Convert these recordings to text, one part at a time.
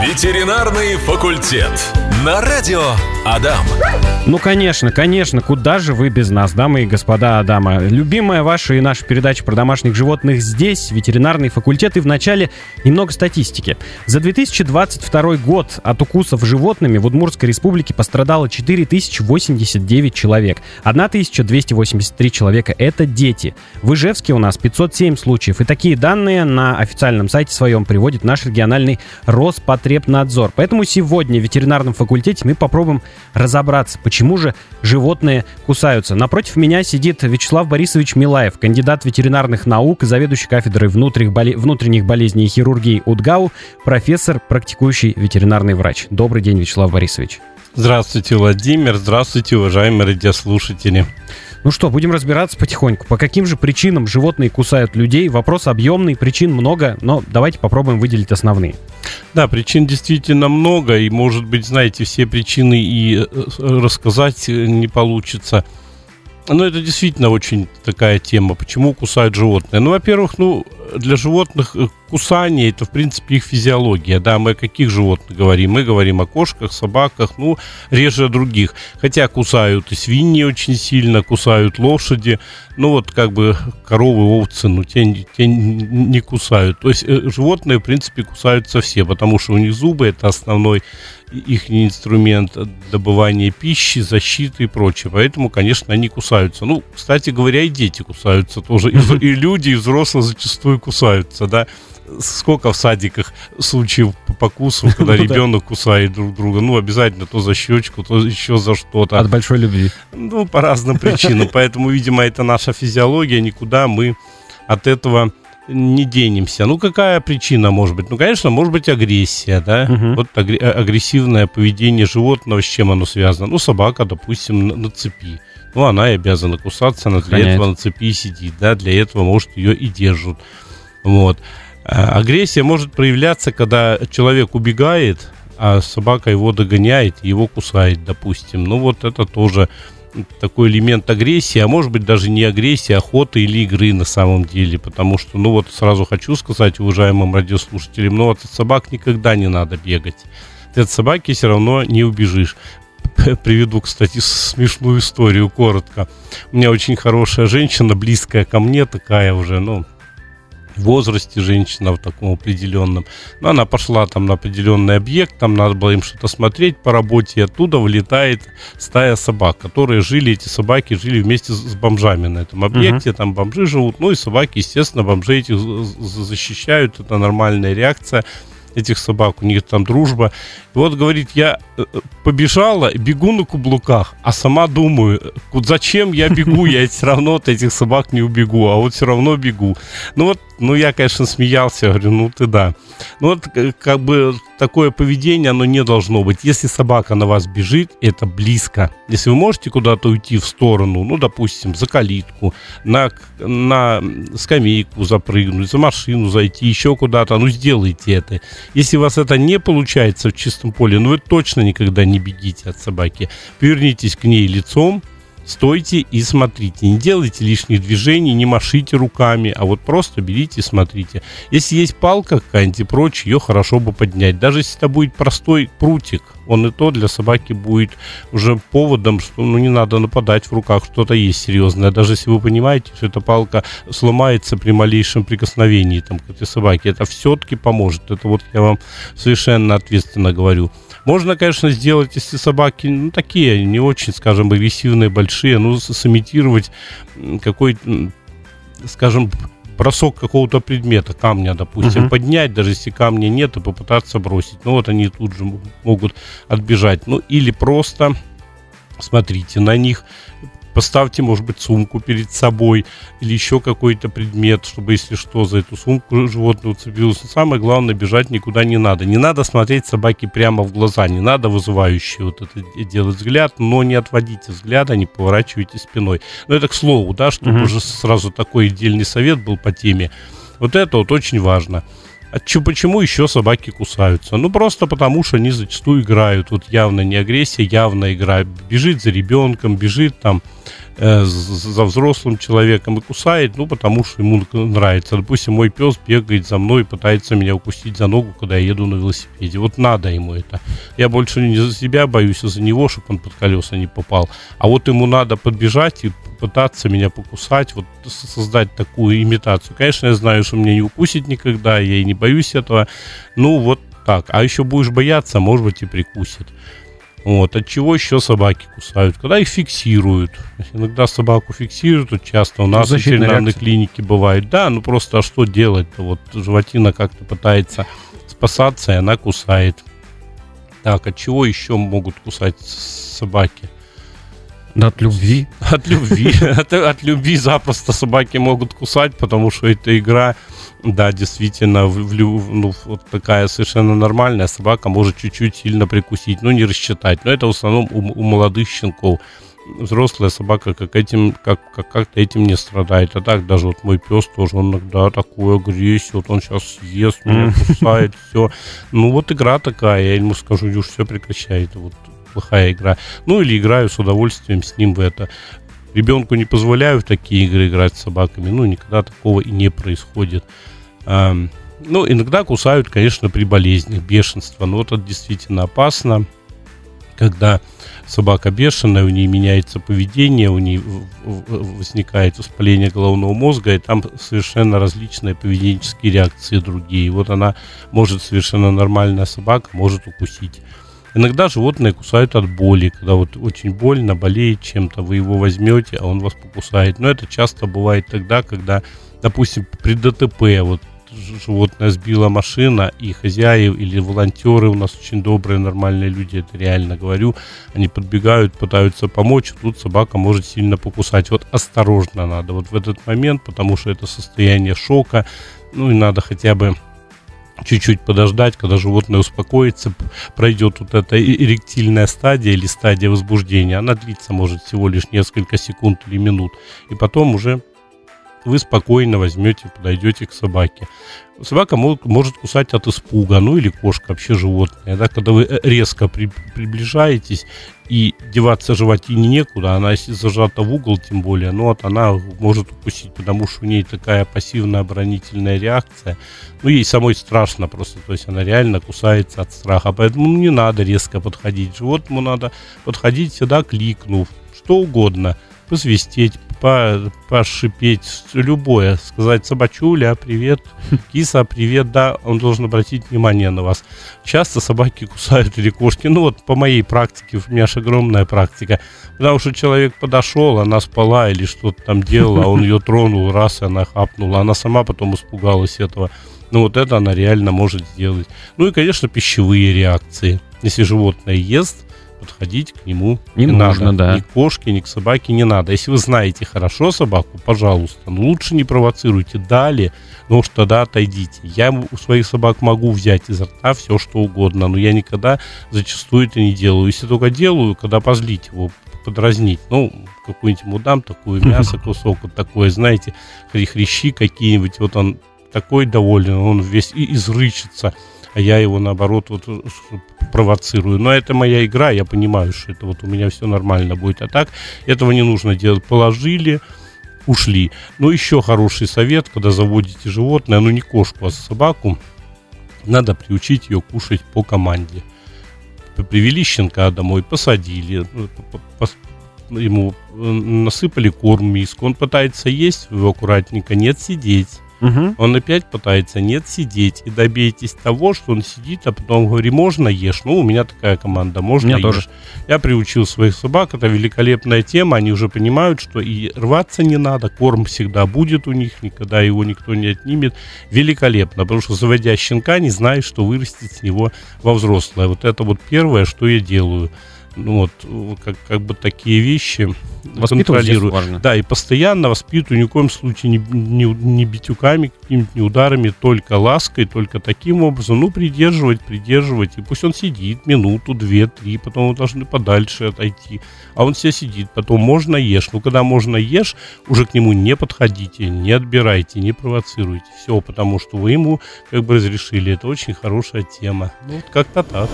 Ветеринарный факультет. На радио Адам. Ну, конечно, конечно, куда же вы без нас, дамы и господа Адама? Любимая ваша и наша передача про домашних животных здесь, ветеринарный факультет, и в начале немного статистики. За 2022 год от укусов животными в Удмуртской республике пострадало 4089 человек. 1283 человека — это дети. В Ижевске у нас 507 случаев, и такие данные на официальном сайте своем приводит наш региональный Роспотребнадзор. Поэтому сегодня в ветеринарном факультете мы попробуем разобраться, почему же животные кусаются. Напротив меня сидит Вячеслав Борисович Милаев, кандидат ветеринарных наук, заведующий кафедрой внутренних, боле... внутренних болезней и хирургии УДГАУ, профессор, практикующий ветеринарный врач. Добрый день, Вячеслав Борисович. Здравствуйте, Владимир. Здравствуйте, уважаемые радиослушатели. Ну что, будем разбираться потихоньку. По каким же причинам животные кусают людей? Вопрос объемный, причин много, но давайте попробуем выделить основные. Да, причин действительно много, и, может быть, знаете, все причины и э, рассказать э, не получится. Но это действительно очень такая тема. Почему кусают животные? Ну, во-первых, ну, для животных э, кусание это, в принципе, их физиология. Да, мы о каких животных говорим? Мы говорим о кошках, собаках, ну, реже о других. Хотя кусают и свиньи очень сильно, кусают лошади. Ну, вот как бы коровы, овцы, ну, те, те не кусают. То есть э, животные, в принципе, кусаются все, потому что у них зубы это основной их инструмент добывания пищи, защиты и прочее. Поэтому, конечно, они кусаются. Ну, кстати говоря, и дети кусаются тоже. И, и люди, и взрослые зачастую кусаются, да сколько в садиках случаев по покусу, когда ну ребенок кусает друг друга. Ну, обязательно то за щечку, то еще за что-то. От большой любви. Ну, по разным причинам. Поэтому, видимо, это наша физиология. Никуда мы от этого не денемся. Ну, какая причина может быть? Ну, конечно, может быть агрессия, да? Угу. Вот агрессивное поведение животного, с чем оно связано? Ну, собака, допустим, на, на цепи. Ну, она и обязана кусаться, она для Охраняет. этого на цепи сидит, да? Для этого, может, ее и держат. Вот. А, агрессия может проявляться, когда человек убегает, а собака его догоняет, его кусает, допустим. Ну, вот это тоже такой элемент агрессии, а может быть даже не агрессии, а охоты или игры на самом деле, потому что, ну вот сразу хочу сказать уважаемым радиослушателям, ну от собак никогда не надо бегать. Ты от собаки все равно не убежишь. Приведу, кстати, смешную историю коротко. У меня очень хорошая женщина, близкая ко мне, такая уже, ну, возрасте женщина в таком определенном. Но она пошла там на определенный объект, там надо было им что-то смотреть по работе, и оттуда вылетает стая собак, которые жили, эти собаки жили вместе с бомжами на этом объекте, uh-huh. там бомжи живут, ну и собаки, естественно, бомжи этих защищают, это нормальная реакция этих собак, у них там дружба. И вот, говорит, я э, побежала, бегу на каблуках, а сама думаю, зачем я бегу, я все равно от этих собак не убегу, а вот все равно бегу. Ну вот, ну я, конечно, смеялся, говорю, ну ты да. Ну вот, э, как бы такое поведение, оно не должно быть. Если собака на вас бежит, это близко. Если вы можете куда-то уйти в сторону, ну, допустим, за калитку, на, на скамейку запрыгнуть, за машину зайти, еще куда-то, ну, сделайте это. Если у вас это не получается в чистом поле, ну, вы точно никогда не бегите от собаки. Повернитесь к ней лицом, стойте и смотрите. Не делайте лишних движений, не машите руками, а вот просто берите и смотрите. Если есть палка какая-нибудь и прочее, ее хорошо бы поднять. Даже если это будет простой прутик, он и то для собаки будет уже поводом, что ну, не надо нападать в руках, что-то есть серьезное. Даже если вы понимаете, что эта палка сломается при малейшем прикосновении там, к этой собаке, это все-таки поможет. Это вот я вам совершенно ответственно говорю. Можно, конечно, сделать, если собаки, ну, такие, не очень, скажем, агрессивные, большие, ну, сымитировать какой-то, скажем, бросок какого-то предмета, камня, допустим, uh-huh. поднять, даже если камня нет, и попытаться бросить. Ну, вот они тут же могут отбежать. Ну, или просто смотрите на них, Поставьте, может быть, сумку перед собой или еще какой-то предмет, чтобы, если что, за эту сумку животное уцепилось. Но самое главное, бежать никуда не надо. Не надо смотреть собаке прямо в глаза, не надо вызывающе вот это делать взгляд, но не отводите взгляда, не поворачивайте спиной. Но это к слову, да, чтобы mm-hmm. уже сразу такой отдельный совет был по теме. Вот это вот очень важно. А чё, почему еще собаки кусаются? Ну, просто потому, что они зачастую играют. Вот явно не агрессия, явно игра. Бежит за ребенком, бежит там за взрослым человеком и кусает, ну, потому что ему нравится. Допустим, мой пес бегает за мной и пытается меня укусить за ногу, когда я еду на велосипеде. Вот надо ему это. Я больше не за себя боюсь, а за него, чтобы он под колеса не попал. А вот ему надо подбежать и пытаться меня покусать, вот создать такую имитацию. Конечно, я знаю, что меня не укусит никогда, я и не боюсь этого. Ну, вот так. А еще будешь бояться, может быть, и прикусит. Вот. От чего еще собаки кусают? Когда их фиксируют. Иногда собаку фиксируют, вот часто у нас в ветеринарной клинике бывает. Да, ну просто а что делать-то? Вот животина как-то пытается спасаться, и она кусает. Так, от чего еще могут кусать собаки? От любви. От любви. От, от любви запросто собаки могут кусать, потому что эта игра, да, действительно, в, в, ну, вот такая совершенно нормальная. Собака может чуть-чуть сильно прикусить, но не рассчитать. Но это в основном у, у молодых щенков. Взрослая собака как этим, как, как, как-то этим не страдает. А так даже вот мой пес тоже, он иногда такую агрессию, вот он сейчас съест меня, кусает, все. Ну вот игра такая, я ему скажу, Юж, все прекращает. Вот плохая игра. Ну или играю с удовольствием с ним в это. Ребенку не позволяю в такие игры играть с собаками. Ну, никогда такого и не происходит. Ну, иногда кусают, конечно, при болезнях, бешенство. Но вот это действительно опасно, когда собака бешеная, у нее меняется поведение, у нее возникает воспаление головного мозга, и там совершенно различные поведенческие реакции другие. Вот она может совершенно нормальная собака, может укусить Иногда животные кусают от боли, когда вот очень больно, болеет чем-то, вы его возьмете, а он вас покусает. Но это часто бывает тогда, когда, допустим, при ДТП вот животное сбила машина, и хозяев или волонтеры у нас очень добрые, нормальные люди, это реально говорю, они подбегают, пытаются помочь, тут собака может сильно покусать. Вот осторожно надо вот в этот момент, потому что это состояние шока, ну и надо хотя бы чуть-чуть подождать, когда животное успокоится, пройдет вот эта эректильная стадия или стадия возбуждения. Она длится, может, всего лишь несколько секунд или минут. И потом уже вы спокойно возьмете, подойдете к собаке. Собака может, может кусать от испуга, ну или кошка, вообще животное. Да, когда вы э, резко при, приближаетесь и деваться животине некуда, она если зажата в угол, тем более, ну вот она может укусить, потому что у ней такая пассивная оборонительная реакция. Ну ей самой страшно просто, то есть она реально кусается от страха. Поэтому ну, не надо резко подходить. Животному надо подходить всегда кликнув, что угодно, посвистеть, по, пошипеть, любое, сказать собачуля, привет, киса, привет, да, он должен обратить внимание на вас. Часто собаки кусают или кошки, ну вот по моей практике, у меня же огромная практика, потому что человек подошел, она спала или что-то там делала, а он ее тронул, раз, и она хапнула, она сама потом испугалась этого. Ну вот это она реально может сделать. Ну и, конечно, пищевые реакции. Если животное ест, подходить к нему не, не нужно, надо. да. Ни к кошке, ни к собаке не надо. Если вы знаете хорошо собаку, пожалуйста, но лучше не провоцируйте. Далее, ну уж тогда отойдите. Я у своих собак могу взять изо рта все, что угодно, но я никогда зачастую это не делаю. Если только делаю, когда позлить его, подразнить. Ну, какую-нибудь ему дам, такое мясо, кусок, вот такое, знаете, хрящи какие-нибудь. Вот он такой доволен, он весь и изрычится а я его наоборот вот э, провоцирую. Но это моя игра, я понимаю, что это вот у меня все нормально будет. А так этого не нужно делать. Положили, ушли. Но еще хороший совет, когда заводите животное, ну не кошку, а собаку, надо приучить ее кушать по команде. Привели щенка домой, посадили, ну, ему э, насыпали корм миску, он пытается есть, вы аккуратненько, нет сидеть Угу. Он опять пытается, нет, сидеть. И добейтесь того, что он сидит, а потом говорит, можно ешь. Ну, у меня такая команда, можно ешь. Тоже. Я приучил своих собак, это великолепная тема, они уже понимают, что и рваться не надо, корм всегда будет у них, никогда его никто не отнимет. Великолепно, потому что заводя щенка, не знаешь, что вырастет с него во взрослое. Вот это вот первое, что я делаю ну вот, как, как бы такие вещи контролирую. Важно. Да, и постоянно воспитываю, ни в коем случае не, не, не битюками, какими-то не ударами, только лаской, только таким образом. Ну, придерживать, придерживать. И пусть он сидит минуту, две, три, потом вы должны подальше отойти. А он все сидит, потом можно ешь. Ну, когда можно ешь, уже к нему не подходите, не отбирайте, не провоцируйте. Все, потому что вы ему как бы разрешили. Это очень хорошая тема. Ну, вот как-то так.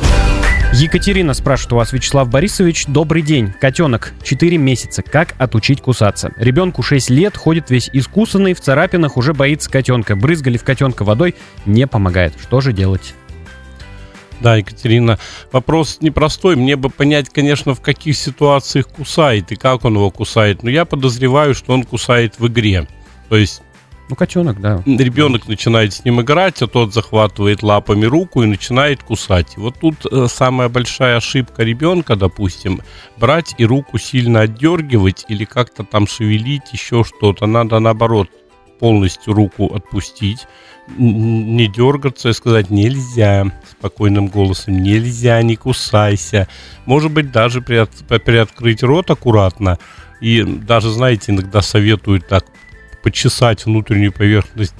Екатерина спрашивает у вас, Вячеслав Борисович, добрый день. Котенок, 4 месяца боится. Как отучить кусаться? Ребенку 6 лет, ходит весь искусанный, в царапинах уже боится котенка. Брызгали в котенка водой, не помогает. Что же делать? Да, Екатерина, вопрос непростой. Мне бы понять, конечно, в каких ситуациях кусает и как он его кусает. Но я подозреваю, что он кусает в игре. То есть ну, котенок, да. Ребенок начинает с ним играть, а тот захватывает лапами руку и начинает кусать. вот тут э, самая большая ошибка ребенка, допустим, брать и руку сильно отдергивать или как-то там шевелить, еще что-то. Надо наоборот полностью руку отпустить, не дергаться и сказать нельзя спокойным голосом, нельзя, не кусайся. Может быть, даже приот, приоткрыть рот аккуратно. И даже, знаете, иногда советуют так почесать внутреннюю поверхность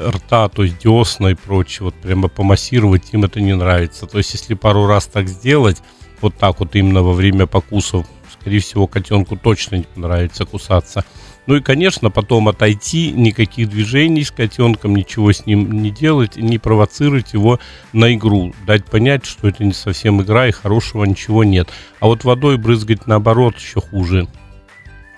рта, то есть десна и прочее, вот прямо помассировать, им это не нравится. То есть, если пару раз так сделать, вот так вот именно во время покусов, скорее всего, котенку точно не понравится кусаться. Ну и, конечно, потом отойти, никаких движений с котенком, ничего с ним не делать, не провоцировать его на игру. Дать понять, что это не совсем игра и хорошего ничего нет. А вот водой брызгать наоборот еще хуже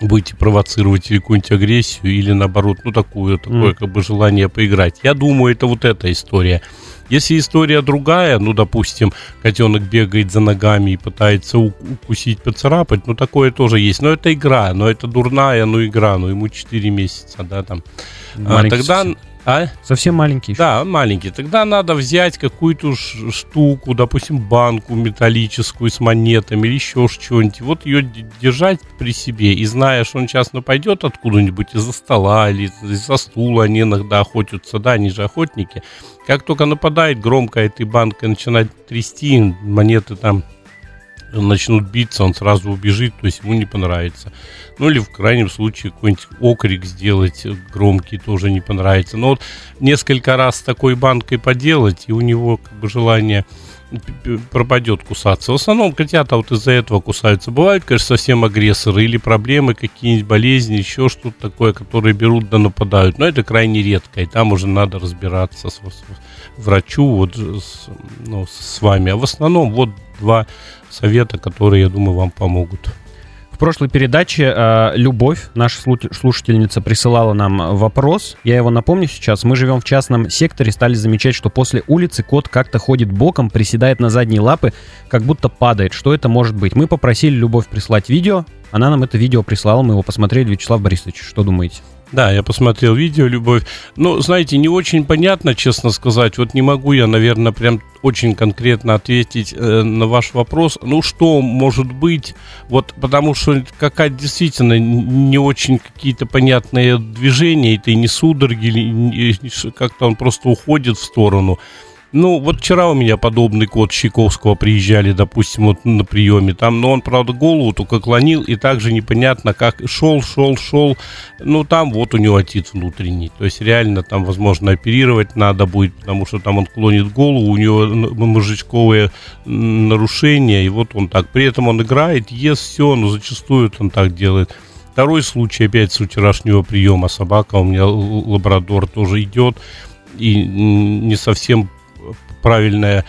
будете провоцировать или какую-нибудь агрессию, или наоборот, ну, такую, такое, mm. как бы, желание поиграть. Я думаю, это вот эта история. Если история другая, ну, допустим, котенок бегает за ногами и пытается укусить, поцарапать, ну, такое тоже есть. Но это игра, но это дурная, ну, игра, ну, ему 4 месяца, да, там. А, тогда... А? Совсем маленький. Да, он маленький. Тогда надо взять какую-то штуку, допустим, банку металлическую с монетами или еще что-нибудь. Вот ее держать при себе. И зная, что он сейчас пойдет откуда-нибудь из-за стола или из-за стула, они иногда охотятся, да, они же охотники. Как только нападает громко этой банкой, начинает трясти, монеты там начнут биться, он сразу убежит, то есть ему не понравится. Ну или в крайнем случае какой-нибудь окрик сделать громкий тоже не понравится. Но вот несколько раз с такой банкой поделать, и у него как бы желание пропадет кусаться. В основном котята вот из-за этого кусаются. Бывают, конечно, совсем агрессоры или проблемы, какие-нибудь болезни, еще что-то такое, которые берут да нападают. Но это крайне редко, и там уже надо разбираться с, с врачу вот с, ну, с вами. А в основном вот два совета, которые, я думаю, вам помогут. В прошлой передаче э, Любовь, наша слушательница, присылала нам вопрос. Я его напомню сейчас. Мы живем в частном секторе, стали замечать, что после улицы кот как-то ходит боком, приседает на задние лапы, как будто падает. Что это может быть? Мы попросили Любовь прислать видео. Она нам это видео прислала, мы его посмотрели. Вячеслав Борисович, что думаете? Да, я посмотрел видео «Любовь». Ну, знаете, не очень понятно, честно сказать. Вот не могу я, наверное, прям очень конкретно ответить э, на ваш вопрос. Ну, что может быть? Вот потому что какая действительно не очень какие-то понятные движения, это и не судороги, как-то он просто уходит в сторону. Ну, вот вчера у меня подобный кот Щековского приезжали, допустим, вот на приеме. Там, но он, правда, голову только клонил, и также непонятно, как шел, шел, шел. Ну, там вот у него отит внутренний. То есть, реально там, возможно, оперировать надо будет, потому что там он клонит голову, у него мозжечковые нарушения, и вот он так. При этом он играет, ест все, но зачастую он так делает. Второй случай, опять с вчерашнего приема, собака у меня лабрадор тоже идет, и не совсем правильная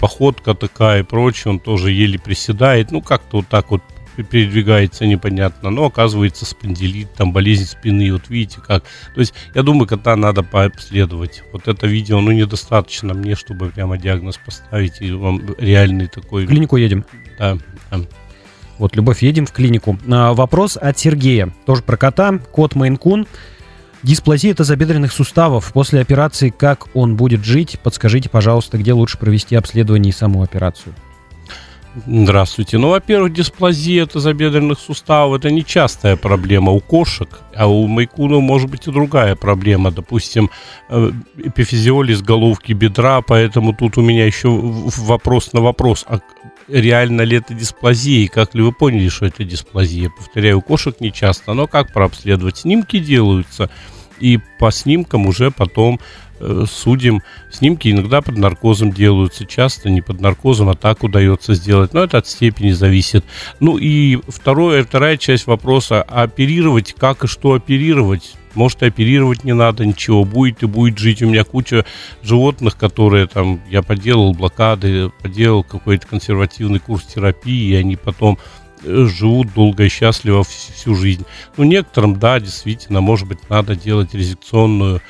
походка такая и прочее, он тоже еле приседает, ну как-то вот так вот передвигается непонятно, но оказывается спондилит, там болезнь спины, вот видите как. То есть я думаю, кота надо пообследовать. Вот это видео, ну недостаточно мне, чтобы прямо диагноз поставить и вам реальный такой... В клинику едем? Да, да. Вот, Любовь, едем в клинику. А, вопрос от Сергея, тоже про кота, кот Мейнкун. Дисплазия тазобедренных суставов. После операции как он будет жить? Подскажите, пожалуйста, где лучше провести обследование и саму операцию? Здравствуйте. Ну, во-первых, дисплазия тазобедренных суставов – это не частая проблема у кошек, а у майкуна может быть и другая проблема. Допустим, э, эпифизиолиз головки бедра, поэтому тут у меня еще вопрос на вопрос. А реально ли это дисплазия и как ли вы поняли, что это дисплазия? Повторяю, кошек не часто, но как прообследовать? Снимки делаются – и по снимкам уже потом судим. Снимки иногда под наркозом делаются, часто не под наркозом, а так удается сделать. Но это от степени зависит. Ну и второе, вторая часть вопроса, оперировать, как и что оперировать? Может, оперировать не надо, ничего, будет и будет жить. У меня куча животных, которые там, я поделал блокады, поделал какой-то консервативный курс терапии, и они потом э, живут долго и счастливо всю жизнь. Ну, некоторым, да, действительно, может быть, надо делать резекционную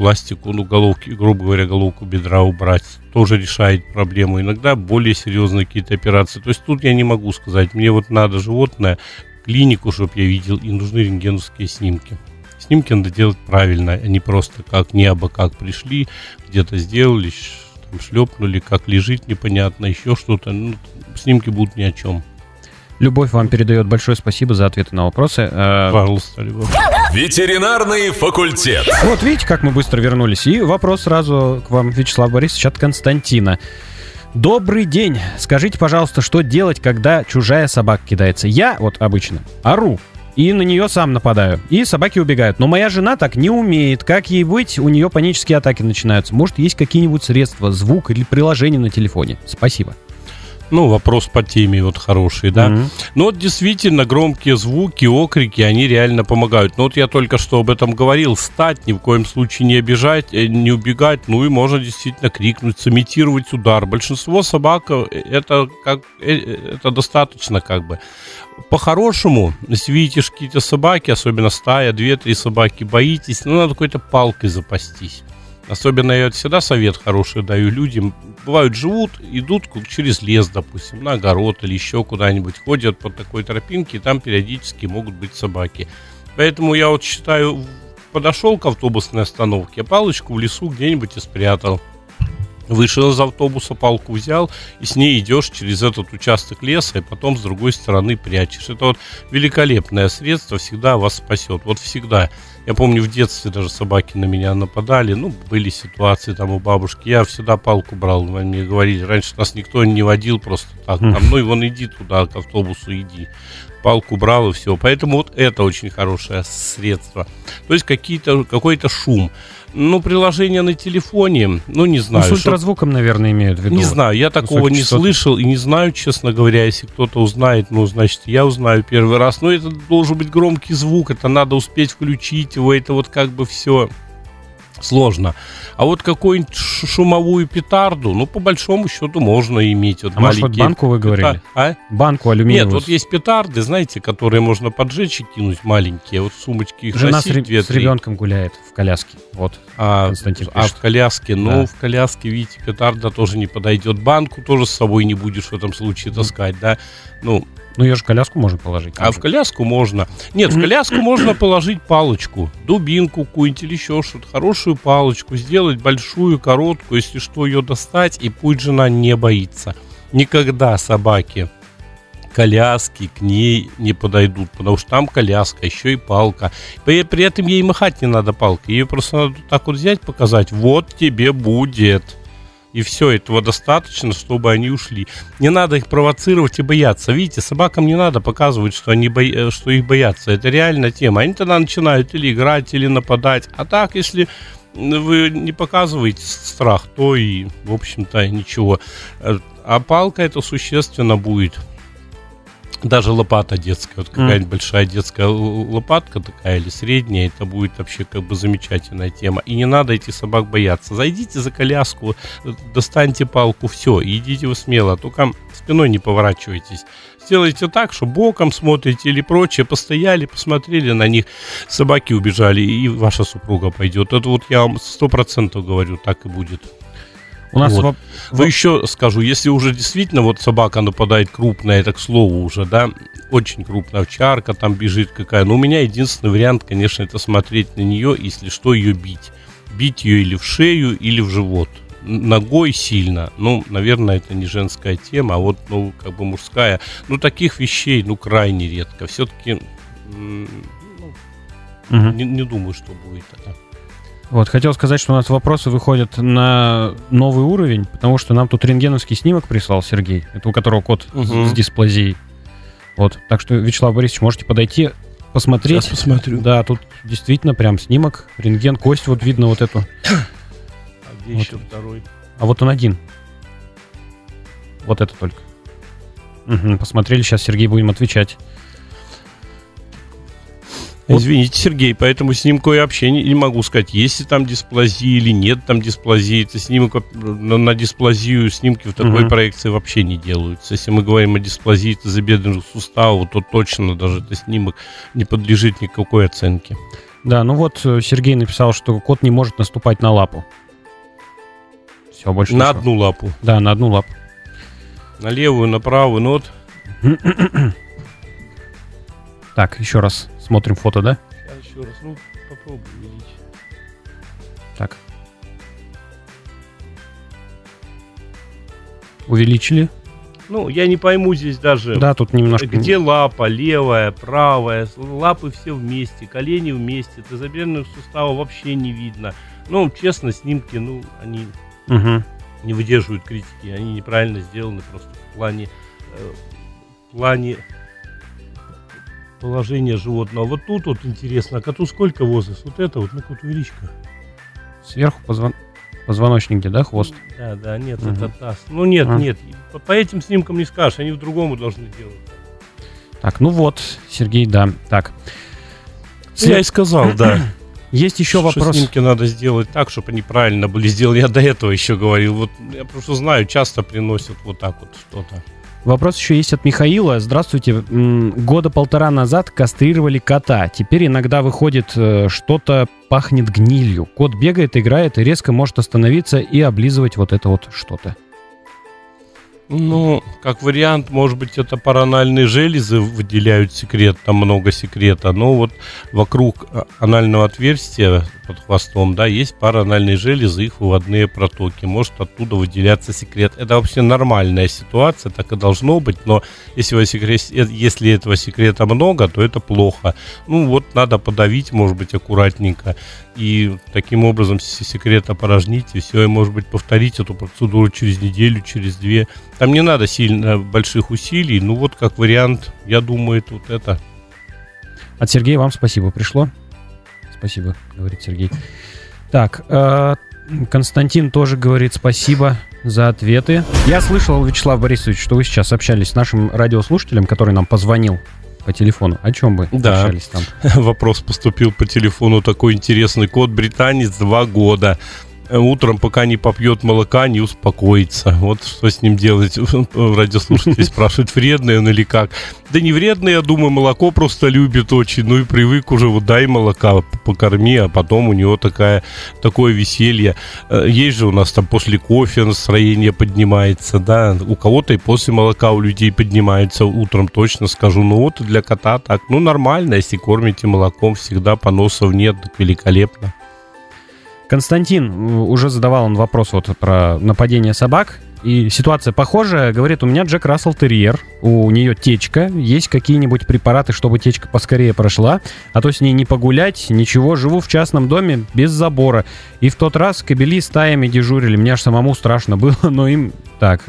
пластику, ну, головки, грубо говоря, головку бедра убрать, тоже решает проблему. Иногда более серьезные какие-то операции. То есть тут я не могу сказать, мне вот надо животное, клинику, чтобы я видел, и нужны рентгеновские снимки. Снимки надо делать правильно, а не просто как не абы как пришли, где-то сделали, шлепнули, как лежит непонятно, еще что-то. Ну, снимки будут ни о чем. Любовь вам передает большое спасибо за ответы на вопросы. Э, Пожалуйста, Любовь. Ветеринарный факультет. Вот видите, как мы быстро вернулись. И вопрос сразу к вам, Вячеслав Борисович, от Константина. Добрый день. Скажите, пожалуйста, что делать, когда чужая собака кидается? Я, вот обычно, ору. И на нее сам нападаю. И собаки убегают. Но моя жена так не умеет. Как ей быть? У нее панические атаки начинаются. Может, есть какие-нибудь средства, звук или приложение на телефоне? Спасибо. Ну, вопрос по теме вот хороший, да. Mm-hmm. Ну, вот действительно, громкие звуки, окрики, они реально помогают. Но вот я только что об этом говорил. Стать, ни в коем случае не обижать, э, не убегать. Ну, и можно действительно крикнуть, сымитировать удар. Большинство собак, э, это, как, э, это достаточно как бы. По-хорошему, если видите какие-то собаки, особенно стая, две-три собаки, боитесь, ну, надо какой-то палкой запастись. Особенно я всегда совет хороший даю людям. Бывают, живут, идут через лес, допустим, на огород или еще куда-нибудь, ходят по такой тропинке, и там периодически могут быть собаки. Поэтому я вот считаю, подошел к автобусной остановке, палочку в лесу где-нибудь и спрятал. Вышел из автобуса, палку взял, и с ней идешь через этот участок леса, и потом с другой стороны прячешь. Это вот великолепное средство, всегда вас спасет. Вот всегда. Я помню, в детстве даже собаки на меня нападали. Ну, были ситуации там у бабушки. Я всегда палку брал. Мне говорили, раньше нас никто не водил просто так. Там, ну, и вон иди туда, к автобусу иди палку брал и все. Поэтому вот это очень хорошее средство. То есть какие-то, какой-то шум. Ну, приложение на телефоне, ну, не знаю. Ну, с ультразвуком, наверное, имеют в виду. Не знаю, я такого не слышал и не знаю, честно говоря. Если кто-то узнает, ну, значит, я узнаю первый раз. Но это должен быть громкий звук, это надо успеть включить его, это вот как бы все сложно. А вот какую-нибудь шумовую петарду, ну, по большому счету, можно иметь. Вот а маленькие... может, вот банку вы говорили? А? Банку алюминиевую. Нет, вот есть петарды, знаете, которые можно поджечь и кинуть маленькие. Вот сумочки их Жена носить, с, ре- с ребенком гуляет в коляске. Вот, а, Константин А в коляске? Ну, да. Ну, в коляске, видите, петарда тоже не подойдет. Банку тоже с собой не будешь в этом случае таскать, да? Ну, ну, ее же коляску можно положить. А в коляску можно. Нет, в коляску можно положить палочку, дубинку какую-нибудь или еще что-то. Хорошую палочку, сделать большую, короткую, если что, ее достать, и пусть жена не боится. Никогда собаки коляски к ней не подойдут, потому что там коляска, еще и палка. При, при этом ей махать не надо палкой, ее просто надо так вот взять, показать, вот тебе будет. И все, этого достаточно, чтобы они ушли. Не надо их провоцировать и бояться. Видите, собакам не надо показывать, что, они бо... Э, что их боятся. Это реальная тема. Они тогда начинают или играть, или нападать. А так, если вы не показываете страх, то и, в общем-то, ничего. Э, а палка это существенно будет даже лопата детская, вот какая-нибудь mm. большая детская лопатка такая или средняя, это будет вообще как бы замечательная тема. И не надо этих собак бояться. Зайдите за коляску, достаньте палку, все, идите вы смело, только спиной не поворачивайтесь. Сделайте так, что боком смотрите или прочее, постояли, посмотрели на них, собаки убежали, и ваша супруга пойдет. Это вот я вам сто процентов говорю, так и будет. У нас вот. во... Вы еще скажу, если уже действительно вот собака нападает крупная, это к слову уже, да, очень крупная овчарка там бежит какая. Но у меня единственный вариант, конечно, это смотреть на нее, если что, ее бить. Бить ее или в шею, или в живот. Ногой сильно. Ну, наверное, это не женская тема, а вот, ну, как бы мужская. Ну, таких вещей, ну, крайне редко. Все-таки ну, угу. не, не думаю, что будет это. Вот, хотел сказать, что у нас вопросы выходят на новый уровень, потому что нам тут рентгеновский снимок прислал Сергей, это у которого код угу. с дисплазией. Вот, так что, Вячеслав Борисович, можете подойти, посмотреть. Сейчас посмотрю. Да, тут действительно прям снимок, рентген, кость вот видно вот эту. А где вот. еще второй? А вот он один. Вот это только. Угу, посмотрели, сейчас Сергей будем отвечать. Извините, Сергей, по этому снимку я вообще не, не могу сказать, есть ли там дисплазия или нет там дисплазии. Это снимок на, на дисплазию снимки в такой Мгм. проекции вообще не делаются. Если мы говорим о дисплазии тазобедренных суставов, то точно даже этот снимок не подлежит никакой оценке. Да, ну вот э, Сергей написал, что кот не может наступать на лапу. Все, больше На ничего. одну лапу. Да, на одну лапу. На левую, на правую, ну вот. Так, еще раз смотрим фото, да? Сейчас еще раз, ну попробуй увеличить. Так. Увеличили? Ну, я не пойму здесь даже, Да, тут немножко... где лапа, левая, правая, лапы все вместе, колени вместе, тазобедренных суставов вообще не видно. Ну, честно, снимки, ну, они Мгм. не выдерживают критики, они неправильно сделаны просто в плане, э, в плане положения животного. Вот тут вот интересно, а коту сколько возраст? Вот это вот, ну-ка вот увеличь-ка. Сверху позвон... позвоночник, где, да, хвост? Да, да, нет, Мгм. это таз. Ну нет, А. нет, по, по этим снимкам не скажешь, они в-другому должны делать. Так, ну вот, Сергей, да. Так. Я и сказал, да. Есть еще что вопрос. снимки надо сделать так, чтобы они правильно были сделаны. Я до этого еще говорил. Вот я просто знаю, часто приносят вот так вот что-то. Вопрос еще есть от Михаила. Здравствуйте. Года полтора назад кастрировали кота. Теперь иногда выходит э, что-то пахнет гнилью. Кот бегает, играет и резко может остановиться и облизывать вот это вот что-то. Ну, как вариант, может быть, это паранальные железы выделяют секрет, там много секрета, но вот вокруг а, анального отверстия под хвостом, да, есть паранальные железы, их выводные протоки, может оттуда выделяться секрет. Это вообще нормальная ситуация, так и должно быть, но если, его секрет- э, если этого секрета много, то это плохо. Ну, вот надо подавить, может быть, аккуратненько, и таким образом секрет опорожнить, и все, и, может быть, повторить эту процедуру через неделю, через две. Там не надо сильно больших усилий, ну вот как вариант, я думаю, тут это. От Сергея вам спасибо пришло. Спасибо, говорит Сергей. Так, э, Константин тоже говорит спасибо за ответы. Я слышал, Вячеслав Борисович, что вы сейчас общались с нашим радиослушателем, который нам позвонил по телефону. О чем вы Да. общались там? Вопрос поступил по телефону такой интересный. Кот британец, два года. Утром, пока не попьет молока, не успокоится. Вот что с ним делать? Радиослушатели спрашивают, вредный он или как. Да не вредный, я думаю, молоко просто любит очень. Ну и привык уже, вот дай молока, покорми, а потом у него такая, такое веселье. Э, Есть же у нас там после кофе настроение поднимается, да. У кого-то и после молока у людей поднимается утром, точно скажу. Ну вот для кота так. Ну нормально, если кормите молоком, всегда поносов нет, так великолепно. Константин, м, уже задавал он вопрос вот про нападение собак. И ситуация похожая. Говорит, у меня Джек Рассел Терьер, у нее течка. Есть какие-нибудь препараты, чтобы течка поскорее прошла? А то с ней не погулять, ничего. Живу в частном доме без забора. И в тот раз кобели стаями дежурили. Мне аж самому страшно было, но им... Так,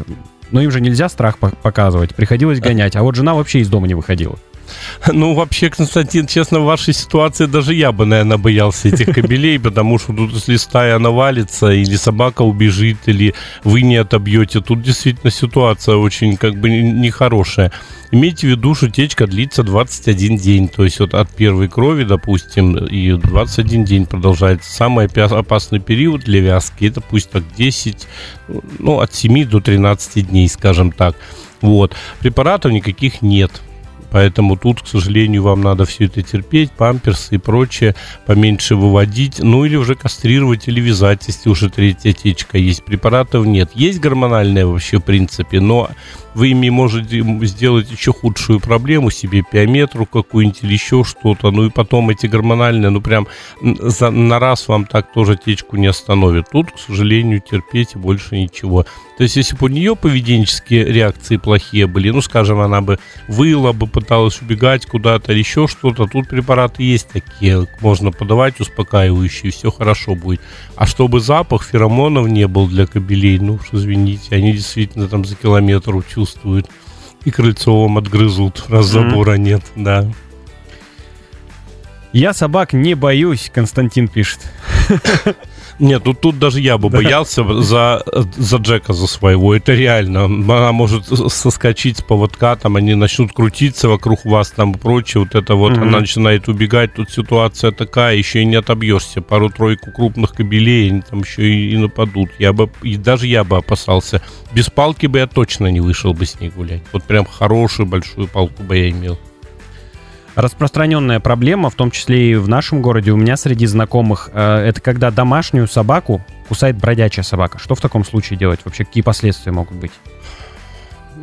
но им же нельзя страх по- показывать. Приходилось гонять. А вот жена вообще из дома не выходила. Ну, вообще, Константин, честно, в вашей ситуации даже я бы, наверное, боялся этих кабелей, потому что тут, если стая навалится, или собака убежит, или вы не отобьете, тут действительно ситуация очень, как бы, не- нехорошая. Имейте в виду, что течка длится 21 день, то есть вот от первой крови, допустим, и 21 день продолжается. Самый опасный период для вязки, это пусть так 10, ну, от 7 до 13 дней, скажем так. Вот. Препаратов никаких нет. Поэтому тут, к сожалению, вам надо все это терпеть, памперсы и прочее поменьше выводить, ну или уже кастрировать или вязать, если уже третья течка есть. Препаратов нет. Есть гормональная вообще в принципе, но вы ими можете сделать еще худшую проблему себе, пиометру какую-нибудь или еще что-то, ну и потом эти гормональные, ну прям за- на раз вам так тоже течку не остановит. Тут, к сожалению, терпеть больше ничего. То есть, если бы у нее поведенческие реакции плохие были, ну, скажем, она бы выла бы, пыталась убегать куда-то еще что-то, тут препараты есть такие, можно подавать успокаивающие, все хорошо будет. А чтобы запах феромонов не был для кобелей, ну, уж извините, они действительно там за километр чувствуют. И крыльцо вам отгрызут, раз Мгм. забора нет, да. Я собак не боюсь, Константин пишет. Нет, ну тут даже я бы боялся за, за Джека за своего. Это реально. Она может соскочить с поводка, там они начнут крутиться вокруг вас там и прочее. Вот это вот, mm-hmm. она начинает убегать. Тут ситуация такая, еще и не отобьешься. Пару-тройку крупных кабелей, они там еще и, и нападут. Я бы, и даже я бы опасался. Без палки бы я точно не вышел бы с ней гулять. Вот прям хорошую большую палку бы я имел. Распространенная проблема, в том числе и в нашем городе, у меня среди знакомых, э, это когда домашнюю собаку кусает бродячая собака. Что в таком случае делать? Вообще, какие последствия могут быть?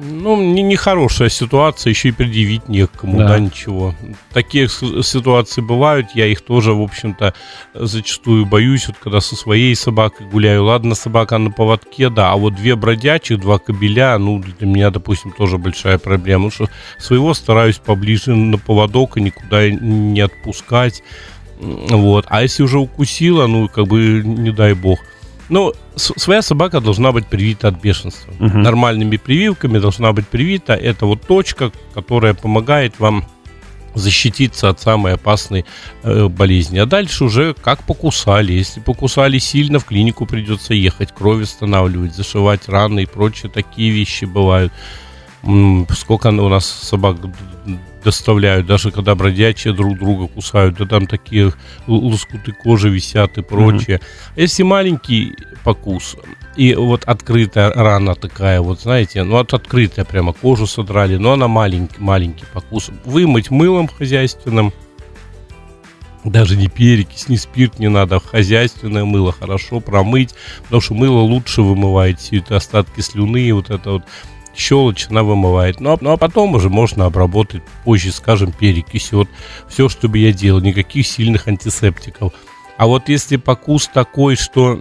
Ну, нехорошая не, ситуация, еще и предъявить некому, да. да, ничего. Такие ситуации бывают, я их тоже, в общем-то, зачастую боюсь, вот когда со своей собакой гуляю. Ладно, собака на поводке, да, а вот две бродячих, два кобеля, ну, для меня, допустим, тоже большая проблема. Потому что своего стараюсь поближе на поводок и никуда не отпускать. Вот. А если уже укусила, ну, как бы, не дай бог – ну, своя собака должна быть привита от бешенства. Угу. Нормальными прививками должна быть привита. Это вот точка, которая помогает вам защититься от самой опасной э, болезни. А дальше уже как покусали. Если покусали сильно, в клинику придется ехать, кровь останавливать, зашивать раны и прочие такие вещи бывают. Сколько у нас собак доставляют, даже когда бродячие друг друга кусают, да там такие лоскуты кожи висят и прочее. Mm-hmm. Если маленький покус, и вот открытая рана такая, вот знаете, ну вот открытая прямо, кожу содрали, но она маленький, маленький покус. Вымыть мылом хозяйственным, даже не перекись, не спирт не надо, хозяйственное мыло хорошо промыть, потому что мыло лучше вымывает все это остатки слюны, вот это вот щелочь она вымывает. Ну а, ну, а потом уже можно обработать позже, скажем, перекись. Вот все, что бы я делал, никаких сильных антисептиков. А вот если покус такой, что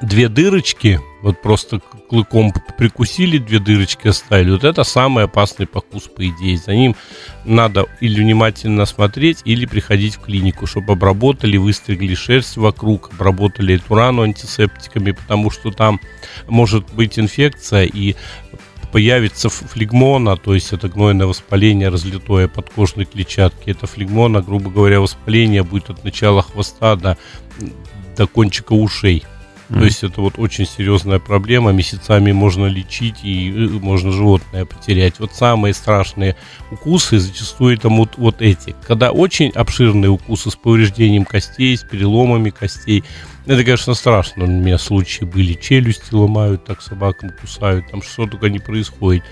две дырочки, вот просто клыком прикусили, две дырочки оставили, вот это самый опасный покус, по идее. За ним надо или внимательно смотреть, или приходить в клинику, чтобы обработали, выстригли шерсть вокруг, обработали эту рану антисептиками, потому что там может быть инфекция, и появится флегмона, то есть это гнойное воспаление, разлитое подкожной клетчатки. Это флегмона, грубо говоря, воспаление будет от начала хвоста до, до кончика ушей. Mm-hmm. То есть это вот очень серьезная проблема, месяцами можно лечить и э, можно животное потерять. Вот самые страшные укусы зачастую это вот, вот эти. Когда очень обширные укусы с повреждением костей, с переломами костей, это, конечно, страшно. У меня случаи были, челюсти ломают, так собакам кусают, там что только не происходит.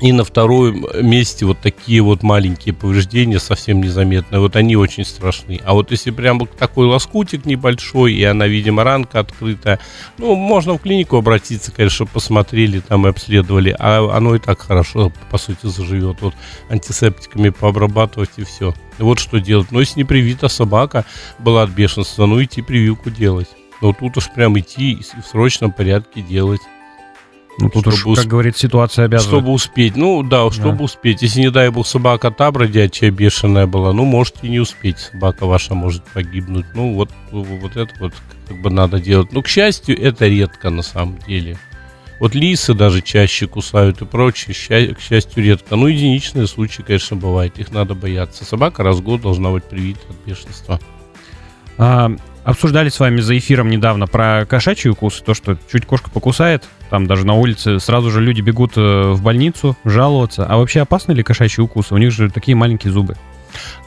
И на втором месте вот такие вот маленькие повреждения, совсем незаметные, вот они очень страшны. А вот если прям такой лоскутик небольшой, и она, видимо, ранка открытая, ну, можно в клинику обратиться, конечно, посмотрели там и обследовали, а оно и так хорошо, по сути, заживет. Вот антисептиками пообрабатывать и все. Вот что делать. Но если не привита собака была от бешенства, ну, идти прививку делать. Но тут уж прям идти и в срочном порядке делать. Ну, тут уж, как говорит, ситуация обязана. Чтобы успеть. Ну, да, чтобы да. успеть. Если, не дай бог, собака та бродячая, бешеная была, ну, можете не успеть. Собака ваша может погибнуть. Ну, вот, вот это вот как бы надо делать. Но, к счастью, это редко на самом деле. Вот лисы даже чаще кусают и прочее, к счастью, редко. Ну, единичные случаи, конечно, бывают. Их надо бояться. Собака раз в год должна быть привита от бешенства. А, обсуждали с вами за эфиром недавно про кошачьи укусы, то, что чуть кошка покусает, там даже на улице сразу же люди бегут э, в больницу жаловаться. А вообще опасны ли кошачьи укусы? У них же такие маленькие зубы.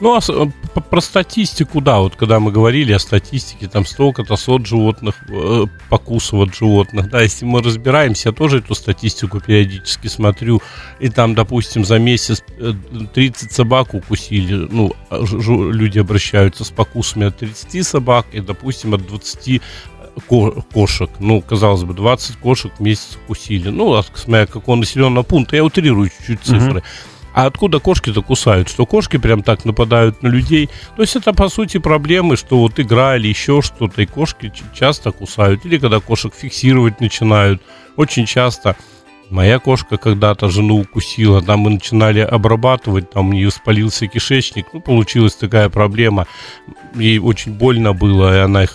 Ну, а э, про статистику, да, вот когда мы говорили о статистике, там столько-то сот животных, э, покусов от животных, да, если мы разбираемся, я тоже эту статистику периодически смотрю, и там, допустим, за месяц 30 собак укусили, ну, а люди обращаются с покусами от 30 собак, и, допустим, от 20 кошек. Ну, казалось бы, 20 кошек в месяц укусили. Ну, смотря какого населенного пункта, я утрирую чуть-чуть цифры. Uh-huh. А откуда кошки-то кусают? Что кошки прям так нападают на людей? То есть это, по сути, проблемы, что вот игра или еще что-то, и кошки часто кусают. Или когда кошек фиксировать начинают. Очень часто. Моя кошка когда-то жену укусила, там мы начинали обрабатывать, там у нее спалился кишечник, ну, получилась такая проблема, ей очень больно было, и она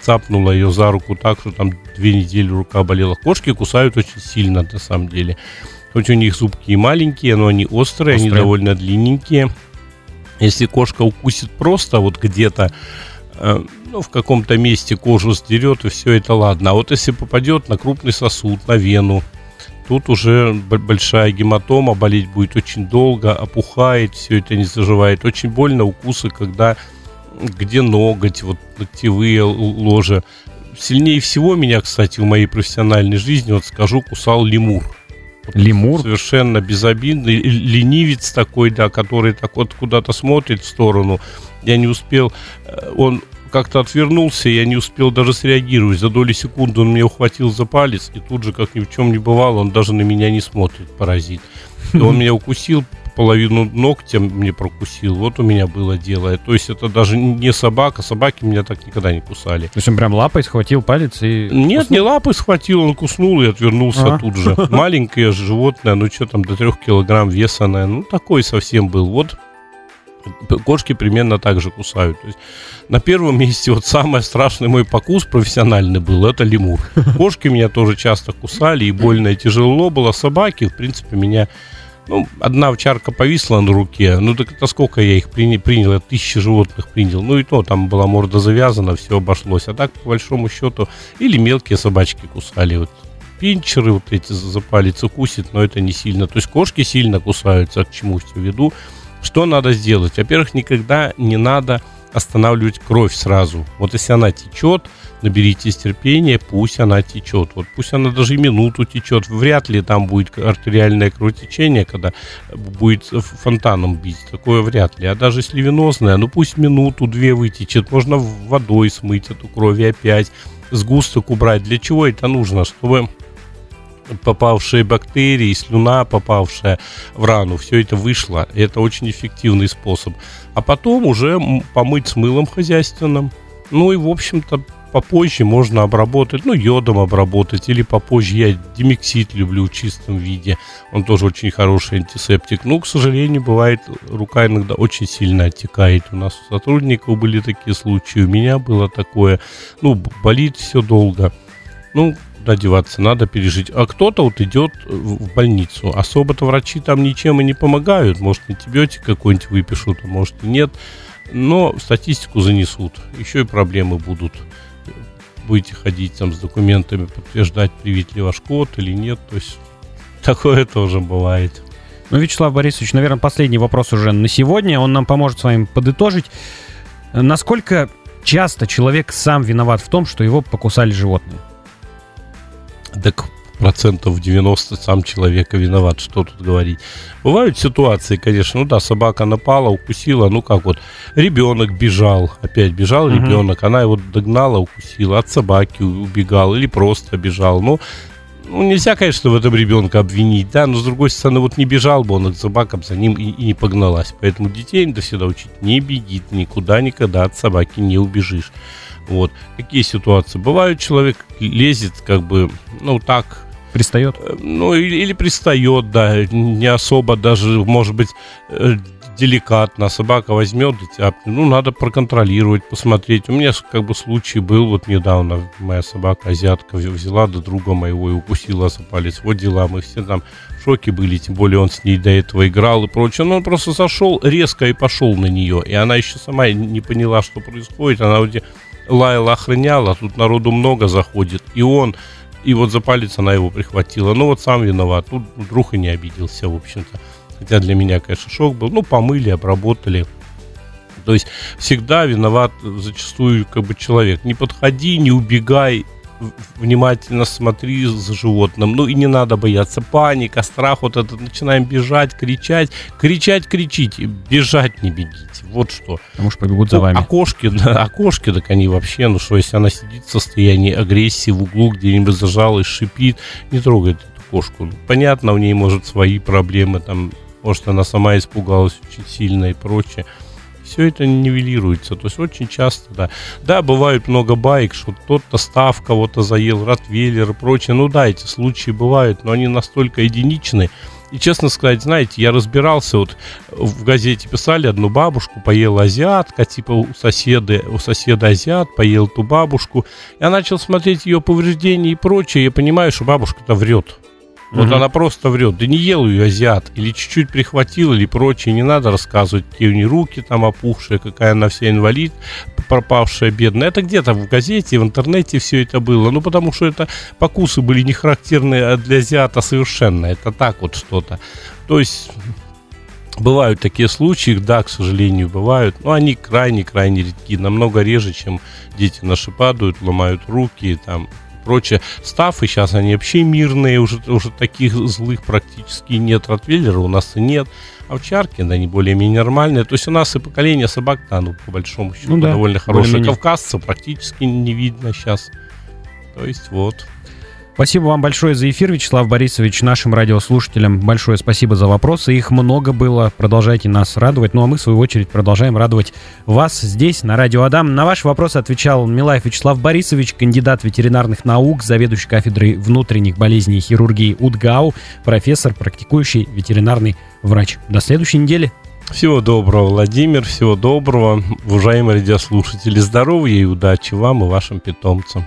цапнула ее за руку так, что там две недели рука болела. Кошки кусают очень сильно, на самом деле. Хоть у них зубки и маленькие, но они острые, острые. они довольно длинненькие. Если кошка укусит просто вот где-то, э, ну, в каком-то месте кожу сдерет, и все это ладно. А вот если попадет на крупный сосуд, на вену, тут уже большая гематома, болеть будет очень долго, опухает, все это не заживает. Очень больно укусы, когда где ноготь, вот ногтевые ложи. Сильнее всего меня, кстати, в моей профессиональной жизни, вот скажу, кусал лемур. Лемур? Совершенно безобидный. Ленивец такой, да, который так вот куда-то смотрит в сторону. Я не успел... Э, он как-то отвернулся, я не успел даже среагировать. За доли секунды он меня ухватил за палец, и тут же, как ни в чем не бывало, он даже на меня не смотрит, паразит. И он меня укусил, половину ногтя мне прокусил. Вот у меня было дело. То есть это даже не собака. Собаки меня так никогда не кусали. То есть он прям лапой схватил палец и... Нет, куснул? не лапой схватил, он куснул и отвернулся а? тут же. Маленькое животное, ну что там, до трех килограмм веса, наверное. Ну такой совсем был. Вот кошки примерно так же кусают. То есть на первом месте вот самый страшный мой покус профессиональный был, это лемур. Кошки меня тоже часто кусали, и больно, и тяжело было. Собаки, в принципе, меня... Ну, одна овчарка повисла на руке, ну так это сколько я их принял, принял, я тысячи животных принял, ну и то, там была морда завязана, все обошлось, а так, по большому счету, или мелкие собачки кусали, вот пинчеры вот эти за палец укусит, но это не сильно, то есть кошки сильно кусаются, к чему все веду, что надо сделать? Во-первых, никогда не надо останавливать кровь сразу. Вот если она течет, наберитесь терпения, пусть она течет. Вот пусть она даже минуту течет. Вряд ли там будет артериальное кровотечение, когда будет фонтаном бить. Такое вряд ли. А даже если венозное, ну пусть минуту-две вытечет. Можно водой смыть эту кровь и опять сгусток убрать. Для чего это нужно? Чтобы попавшие бактерии, слюна, попавшая в рану, все это вышло. Это очень эффективный способ. А потом уже помыть с мылом хозяйственным. Ну и, в общем-то, попозже можно обработать, ну, йодом обработать, или попозже я демиксид люблю в чистом виде, он тоже очень хороший антисептик. Ну, к сожалению, бывает, рука иногда очень сильно оттекает. У нас у сотрудников были такие случаи, у меня было такое, ну, болит все долго. Ну, куда деваться, надо пережить. А кто-то вот идет в больницу. Особо-то врачи там ничем и не помогают. Может, антибиотик какой-нибудь выпишут, а может и нет. Но статистику занесут. Еще и проблемы будут. Будете ходить там с документами, подтверждать, привит ли ваш код или нет. То есть такое тоже бывает. Ну, Вячеслав Борисович, наверное, последний вопрос уже на сегодня. Он нам поможет с вами подытожить. Насколько часто человек сам виноват в том, что его покусали животные? Так процентов 90 сам человека виноват, что тут говорить. Бывают ситуации, конечно, ну да, собака напала, укусила, ну как вот, ребенок бежал, опять бежал угу. ребенок, она его догнала, укусила, от собаки убегал или просто бежал, ну, ну, нельзя, конечно, в этом ребенка обвинить, да, но с другой стороны, вот не бежал бы он от собакам за ним и, и не погналась. Поэтому детей надо всегда учить, не бегит никуда никогда от собаки не убежишь. Вот. Какие ситуации? Бывают, человек лезет, как бы, ну, так... Пристает? Э, ну, или, или пристает, да, не особо даже, может быть, э, деликатно. Собака возьмет и тяпнет. Ну, надо проконтролировать, посмотреть. У меня, как бы, случай был вот недавно. Моя собака, азиатка, взяла до друга моего и укусила за палец. Вот дела. Мы все там в шоке были, тем более он с ней до этого играл и прочее. Но он просто зашел резко и пошел на нее. И она еще сама не поняла, что происходит. Она вроде лаяла, охраняла, тут народу много заходит, и он, и вот за палец она его прихватила. Ну вот сам виноват, тут друг и не обиделся, в общем-то. Хотя для меня, конечно, шок был. Ну, помыли, обработали. То есть всегда виноват зачастую как бы человек. Не подходи, не убегай, внимательно смотри за животным. Ну и не надо бояться. Паника, страх, вот это начинаем бежать, кричать. Кричать, кричите. Бежать не бегите. Вот что. Потому что побегут за ну, вами. А кошки, да, а кошки, так они вообще, ну что, если она сидит в состоянии агрессии в углу, где-нибудь зажалась, шипит, не трогает эту кошку. Понятно, у ней может свои проблемы, там, может, она сама испугалась очень сильно и прочее все это нивелируется. То есть очень часто, да. Да, бывает много байк, что тот-то став кого-то заел, ротвейлер и прочее. Ну да, эти случаи бывают, но они настолько единичны. И честно сказать, знаете, я разбирался, вот в газете писали одну бабушку, поела азиатка, типа у соседа, у соседа азиат, поел ту бабушку. Я начал смотреть ее повреждения и прочее, я понимаю, что бабушка-то врет. Вот Мгм. она просто врет. Да не ел ее азиат. Или чуть-чуть прихватил, или прочее. Не надо рассказывать, какие у нее руки там опухшие, какая она вся инвалид, пропавшая, бедная. Это где-то в газете, в интернете все это было. Ну, потому что это покусы были не характерны для азиата совершенно. Это так вот что-то. То есть... Бывают такие случаи, да, к сожалению, бывают, но они крайне-крайне редки, намного реже, чем дети наши падают, ломают руки, там, прочее. Стафы сейчас они вообще мирные, уже, уже таких злых практически нет. Ротвейлера у нас и нет. Овчарки, да, они более-менее нормальные. То есть у нас и поколение собак-то, ну, по большому счету, Ну да, довольно хорошее. Кавказцев практически не видно сейчас. То есть вот. Спасибо вам большое за эфир, Вячеслав Борисович. Нашим радиослушателям большое спасибо за вопросы. Их много было. Продолжайте нас радовать. Ну а мы, в свою очередь, продолжаем радовать вас здесь, на Радио Адам. На ваши вопросы отвечал Милаев Вячеслав Борисович, кандидат ветеринарных наук, заведующий кафедрой внутренних болезней и хирургии УДГАУ, профессор, практикующий ветеринарный врач. До следующей недели. Всего доброго, Владимир, всего доброго, уважаемые радиослушатели. Здоровья и удачи вам и вашим питомцам.